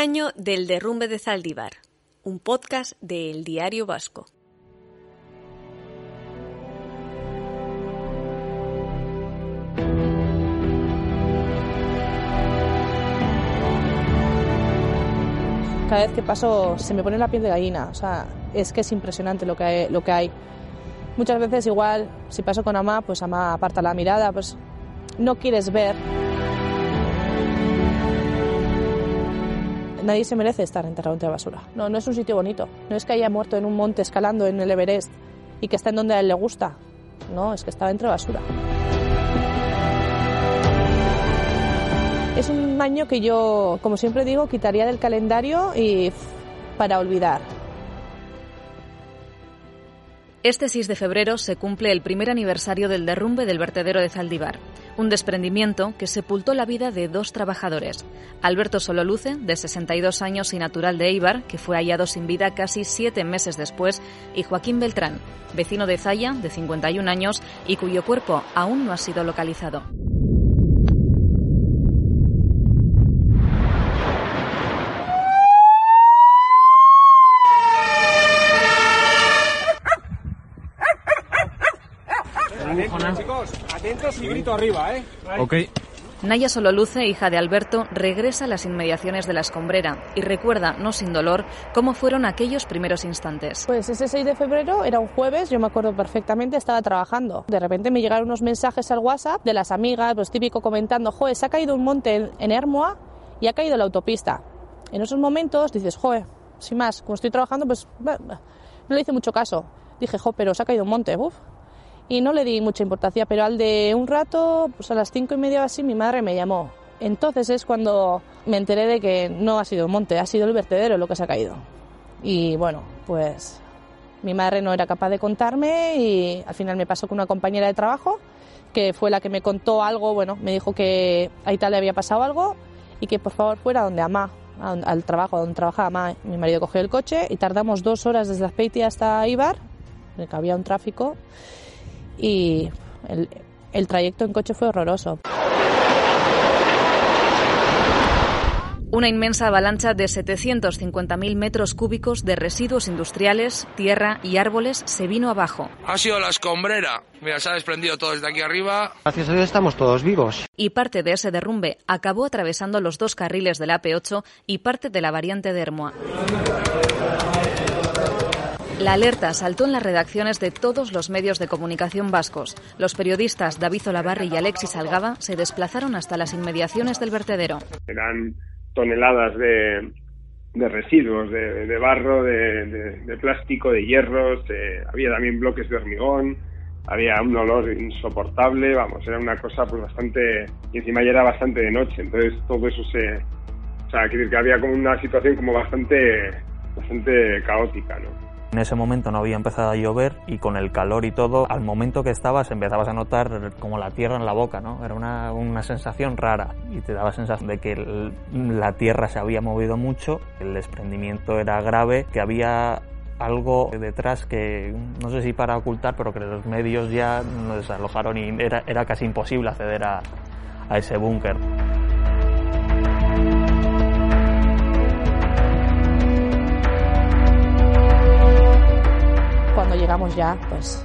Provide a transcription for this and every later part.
Año del derrumbe de Zaldívar. Un podcast de El Diario Vasco. cada vez que paso se me pone la piel de gallina. O sea, es que es impresionante lo que hay. Lo que hay. Muchas veces igual, si paso con Amá, pues Amá aparta la mirada, pues no quieres ver. Nadie se merece estar enterrado entre basura. No, no es un sitio bonito. No es que haya muerto en un monte escalando en el Everest y que está en donde a él le gusta. No, es que estaba entre basura. Es un año que yo, como siempre digo, quitaría del calendario y para olvidar. Este 6 de febrero se cumple el primer aniversario del derrumbe del vertedero de Zaldívar, un desprendimiento que sepultó la vida de dos trabajadores, Alberto Sololuce, de 62 años y natural de Eibar, que fue hallado sin vida casi siete meses después, y Joaquín Beltrán, vecino de Zaya, de 51 años, y cuyo cuerpo aún no ha sido localizado. Atentos y grito arriba, ¿eh? Ok. Naya Sololuce, hija de Alberto, regresa a las inmediaciones de la escombrera y recuerda, no sin dolor, cómo fueron aquellos primeros instantes. Pues ese 6 de febrero era un jueves, yo me acuerdo perfectamente, estaba trabajando. De repente me llegaron unos mensajes al WhatsApp de las amigas, pues típico comentando, joder, se ha caído un monte en, Hermoa y ha caído la autopista. En esos momentos dices, joder, sin más, como estoy trabajando, pues no le hice mucho caso. Dije, jo, pero se ha caído un monte, uff, y no le di mucha importancia, pero al de un rato, pues a las cinco y media o así, mi madre me llamó. Entonces es cuando me enteré de que no ha sido un monte, ha sido el vertedero lo que se ha caído. Y bueno, pues mi madre no era capaz de contarme y al final me pasó con una compañera de trabajo que fue la que me contó algo, bueno, me dijo que a Italia había pasado algo y que por favor fuera donde ama, al trabajo, donde trabajaba ama. Mi marido cogió el coche y tardamos dos horas desde Azpeitia hasta Ibar, en el que había un tráfico y el, el trayecto en coche fue horroroso. Una inmensa avalancha de 750.000 metros cúbicos de residuos industriales, tierra y árboles se vino abajo. Ha sido la escombrera. Mira, se ha desprendido todo desde aquí arriba. Gracias a Dios estamos todos vivos. Y parte de ese derrumbe acabó atravesando los dos carriles de la AP8 y parte de la variante de Hermoa. La alerta saltó en las redacciones de todos los medios de comunicación vascos. Los periodistas David Olavarri y Alexis Algaba se desplazaron hasta las inmediaciones del vertedero. Eran toneladas de, de residuos, de, barro, de, de, plástico, de hierros, había también bloques de hormigón, había un olor insoportable, vamos, era una cosa pues bastante, y encima ya era bastante de noche, entonces todo eso se, o sea, quiero decir que había como una situación como bastante, bastante caótica, ¿no? En ese momento no había empezado a llover y con el calor y todo, al momento que estabas empezabas a notar como la tierra en la boca, ¿no? Era una, una sensación rara y te daba sensación de que la tierra se había movido mucho, el desprendimiento era grave, que había algo detrás que no sé si para ocultar, pero que los medios ya nos desalojaron y era, era casi imposible acceder a, a ese búnker. Llegamos ya, pues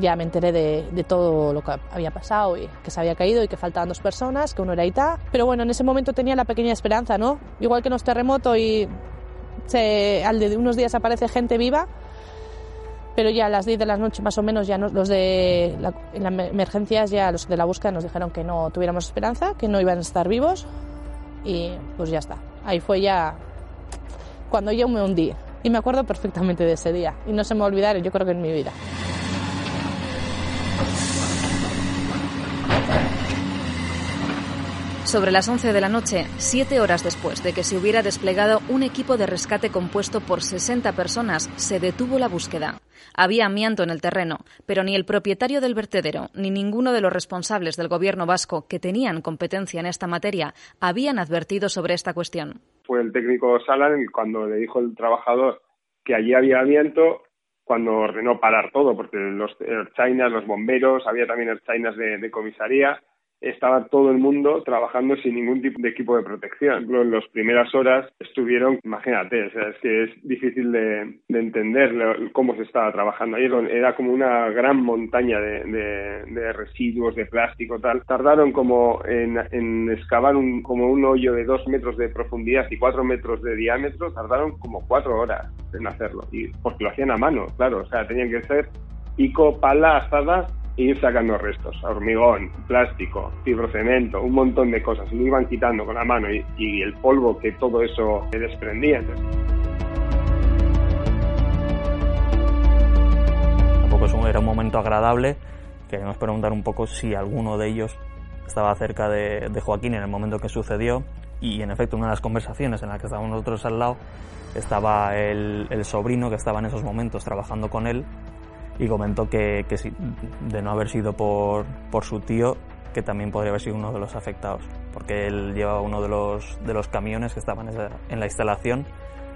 ya me enteré de, de, todo lo que había pasado y que se había caído y que faltaban dos personas, que uno era Ita. Pero bueno, en ese momento tenía la pequeña esperanza, ¿no? Igual que en los terremotos y se, al de unos días aparece gente viva, pero ya a las 10 de la noche más o menos ya no, los de la, en las emergencias ya los de la búsqueda nos dijeron que no tuviéramos esperanza, que no iban a estar vivos y pues ya está. Ahí fue ya cuando yo me hundí y me acuerdo perfectamente de ese día y no se me olvidará yo creo que en mi vida. Sobre las 11 de la noche, siete horas después de que se hubiera desplegado un equipo de rescate compuesto por 60 personas, se detuvo la búsqueda. Había amianto en el terreno, pero ni el propietario del vertedero ni ninguno de los responsables del gobierno vasco que tenían competencia en esta materia habían advertido sobre esta cuestión. Fue el técnico Salan cuando le dijo el trabajador que allí había amianto cuando ordenó parar todo, porque los Chainas, los bomberos, había también Chainas de, de comisaría, estaba todo el mundo trabajando sin ningún tipo de equipo de protección. En las primeras horas estuvieron, imagínate, es que es difícil de, entender cómo se estaba trabajando ahí. Era como una gran montaña de, residuos, de plástico, tal. Tardaron como en, en excavar un, como un hoyo de dos metros de profundidad y cuatro metros de diámetro, tardaron como cuatro horas en hacerlo. Y porque lo hacían a mano, claro. O sea, tenían que ser pico, pala, ir sacando restos, hormigón, plástico, fibrocemento, un montón de cosas. Y lo iban quitando con la mano y, el polvo que todo eso desprendía. Tampoco era un momento agradable. Queremos preguntar un poco si alguno de ellos estaba cerca de, Joaquín en el momento que sucedió. Y en efecto, una de las conversaciones en las que estábamos nosotros al lado estaba el, el sobrino que estaba en esos momentos trabajando con él y comentó que, que de no haber sido por, por su tío, que también podría haber sido uno de los afectados, porque él llevaba uno de los, de los camiones que estaban en la instalación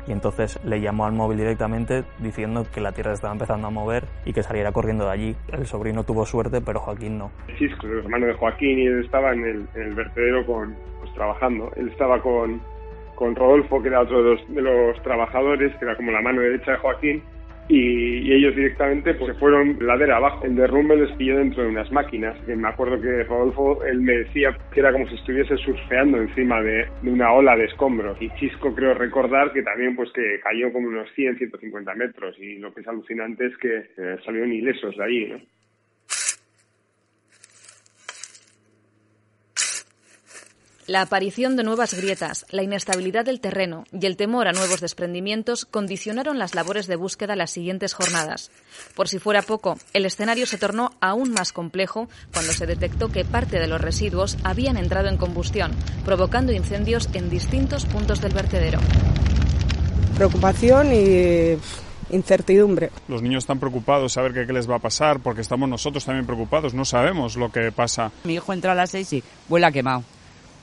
y entonces le llamó al móvil directamente diciendo que la tierra estaba empezando a mover y que saliera corriendo de allí. El sobrino tuvo suerte, pero Joaquín no. Chisco, el hermano de Joaquín, y él estaba en el, en el vertedero con, pues, trabajando. Él estaba con, con Rodolfo, que era otro de los, de los trabajadores, que era como la mano derecha de Joaquín, y, ellos directamente pues, se fueron ladera abajo. El derrumbe les pilló dentro de unas máquinas. Que me acuerdo que Rodolfo, él me decía que era como si estuviese surfeando encima de, una ola de escombros. Y Chisco creo recordar que también pues que cayó como unos 100, 150 metros. Y lo que es alucinante es que eh, salieron ilesos de allí, ¿no? La aparición de nuevas grietas, la inestabilidad del terreno y el temor a nuevos desprendimientos condicionaron las labores de búsqueda las siguientes jornadas. Por si fuera poco, el escenario se tornó aún más complejo cuando se detectó que parte de los residuos habían entrado en combustión, provocando incendios en distintos puntos del vertedero. Preocupación y incertidumbre. Los niños están preocupados, saber qué, qué, les va a pasar, porque estamos nosotros también preocupados, no sabemos lo que pasa. Mi hijo entra a las seis y vuela quemado.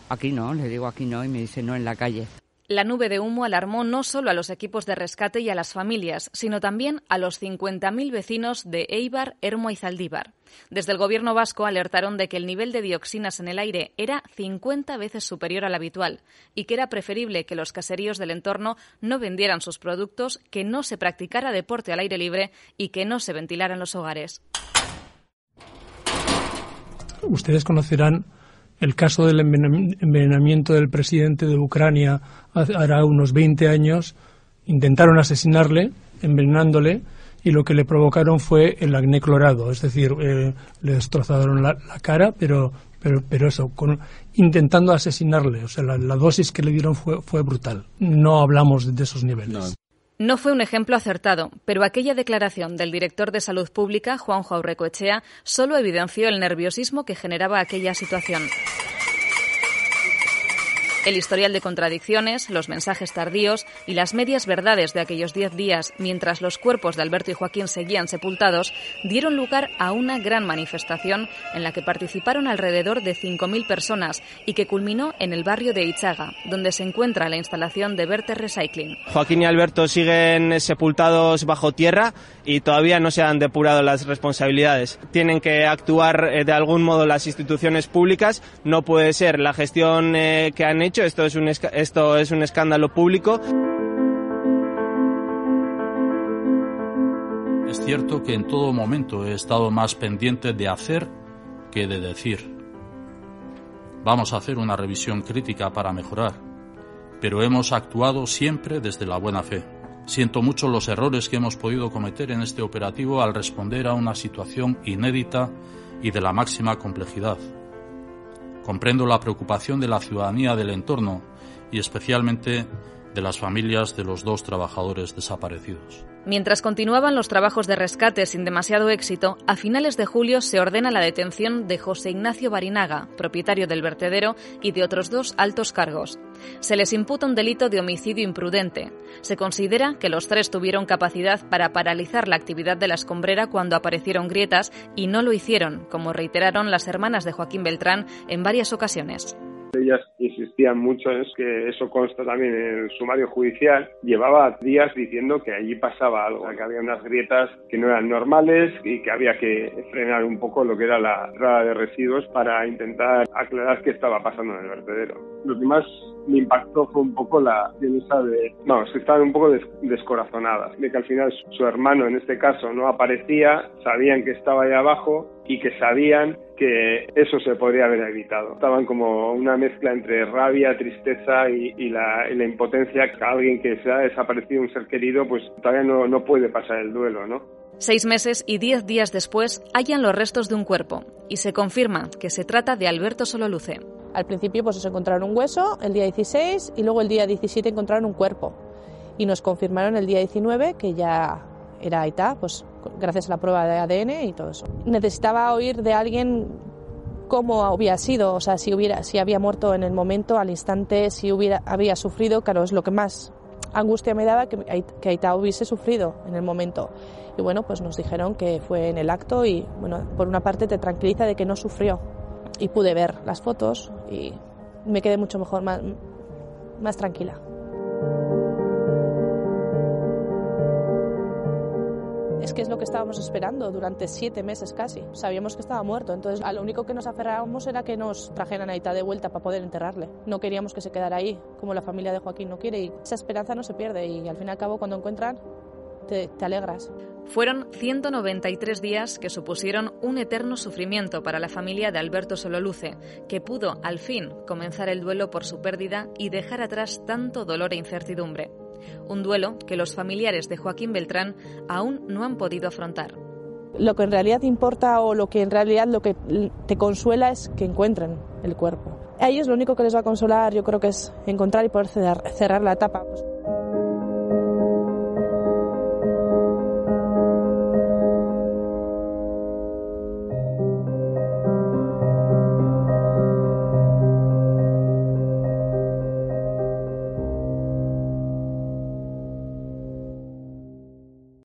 Aquí no, le digo aquí no y me dice no en la calle. La nube de humo alarmó no solo a los equipos de rescate y a las familias, sino también a los 50.000 vecinos de Eibar, Hermo y Zaldívar. Desde el gobierno vasco alertaron de que el nivel de dioxinas en el aire era 50 veces superior al habitual y que era preferible que los caseríos del entorno no vendieran sus productos, que no se practicara deporte al aire libre y que no se ventilaran los hogares. Ustedes conocerán el caso del envenenamiento del presidente de Ucrania hará unos 20 años. Intentaron asesinarle, envenenándole, y lo que le provocaron fue el acné clorado, es decir, eh, le destrozaron la, cara, pero, pero, pero eso, intentando asesinarle, o sea, la, dosis que le dieron fue, fue brutal. No hablamos de esos niveles. Fue un ejemplo acertado, pero aquella declaración del director de Salud Pública, Juanjo Aurrecoechea, solo evidenció el nerviosismo que generaba aquella situación. El historial de contradicciones, los mensajes tardíos y las medias verdades de aquellos diez días mientras los cuerpos de Alberto y Joaquín seguían sepultados dieron lugar a una gran manifestación en la que participaron alrededor de 5.000 personas y que culminó en el barrio de Ichaga, donde se encuentra la instalación de Verte Recycling. Joaquín y Alberto siguen sepultados bajo tierra y todavía no se han depurado las responsabilidades. Tienen que actuar eh, de algún modo las instituciones públicas. No puede ser la gestión eh, que han hecho esto es un, esto es un escándalo público. Es cierto que en todo momento he estado más pendiente de hacer que de decir. Vamos a hacer una revisión crítica para mejorar, pero hemos actuado siempre desde la buena fe. Siento mucho los errores que hemos podido cometer en este operativo al responder a una situación inédita y de la máxima complejidad. Comprendo la preocupación de la ciudadanía del entorno y especialmente de las familias de los dos trabajadores desaparecidos. Mientras continuaban los trabajos de rescate sin demasiado éxito, a finales de julio se ordena la detención de José Ignacio Barinaga, propietario del vertedero, y de otros dos altos cargos. Se les imputa un delito de homicidio imprudente. Se considera que los tres tuvieron capacidad para paralizar la actividad de la escombrera cuando aparecieron grietas y no lo hicieron, como reiteraron las hermanas de Joaquín Beltrán en varias ocasiones. Ellas insistían mucho en que eso consta también en el sumario judicial. Llevaba días diciendo que allí pasaba algo, que había unas grietas que no eran normales y que había que frenar un poco lo que era la entrada de residuos para intentar aclarar qué estaba pasando en el vertedero. Lo que más me impactó fue un poco la esa de, vamos, que estaban un poco descorazonadas, de que al final su hermano en este caso no aparecía, sabían que estaba ahí abajo y que sabían que eso se podría haber evitado. Estaban como una mezcla entre rabia, tristeza y, la, impotencia que alguien que se ha desaparecido un ser querido, pues todavía no, no puede pasar el duelo, ¿no? Seis meses y diez días después hallan los restos de un cuerpo y se confirma que se trata de Alberto Sololuce. Al principio pues se encontraron un hueso el día 16 y luego el día 17 encontraron un cuerpo y nos confirmaron el día 19 que ya era Aita, pues gracias a la prueba de ADN y todo eso. Necesitaba oír de alguien cómo había sido, o sea, si hubiera, si había muerto en el momento, al instante, si hubiera, había sufrido, claro, es lo que más angustia me daba que, que Aita hubiese sufrido en el momento. Y bueno, pues nos dijeron que fue en el acto y bueno, por una parte te tranquiliza de que no sufrió y pude ver las fotos y me quedé mucho mejor, más, más tranquila. Es que es lo que estábamos esperando durante siete meses casi. Sabíamos que estaba muerto, entonces a lo único que nos aferrábamos era que nos trajeran a Ita de vuelta para poder enterrarle. No queríamos que se quedara ahí, como la familia de Joaquín no quiere, y esa esperanza no se pierde y al fin y al cabo cuando encuentran te, te, alegras. Fueron 193 días que supusieron un eterno sufrimiento para la familia de Alberto Sololuce, que pudo al fin comenzar el duelo por su pérdida y dejar atrás tanto dolor e incertidumbre un duelo que los familiares de Joaquín Beltrán aún no han podido afrontar. Lo que en realidad importa o lo que en realidad lo que te consuela es que encuentren el cuerpo. A ellos lo único que les va a consolar yo creo que es encontrar y poder cerrar, la etapa. Pues,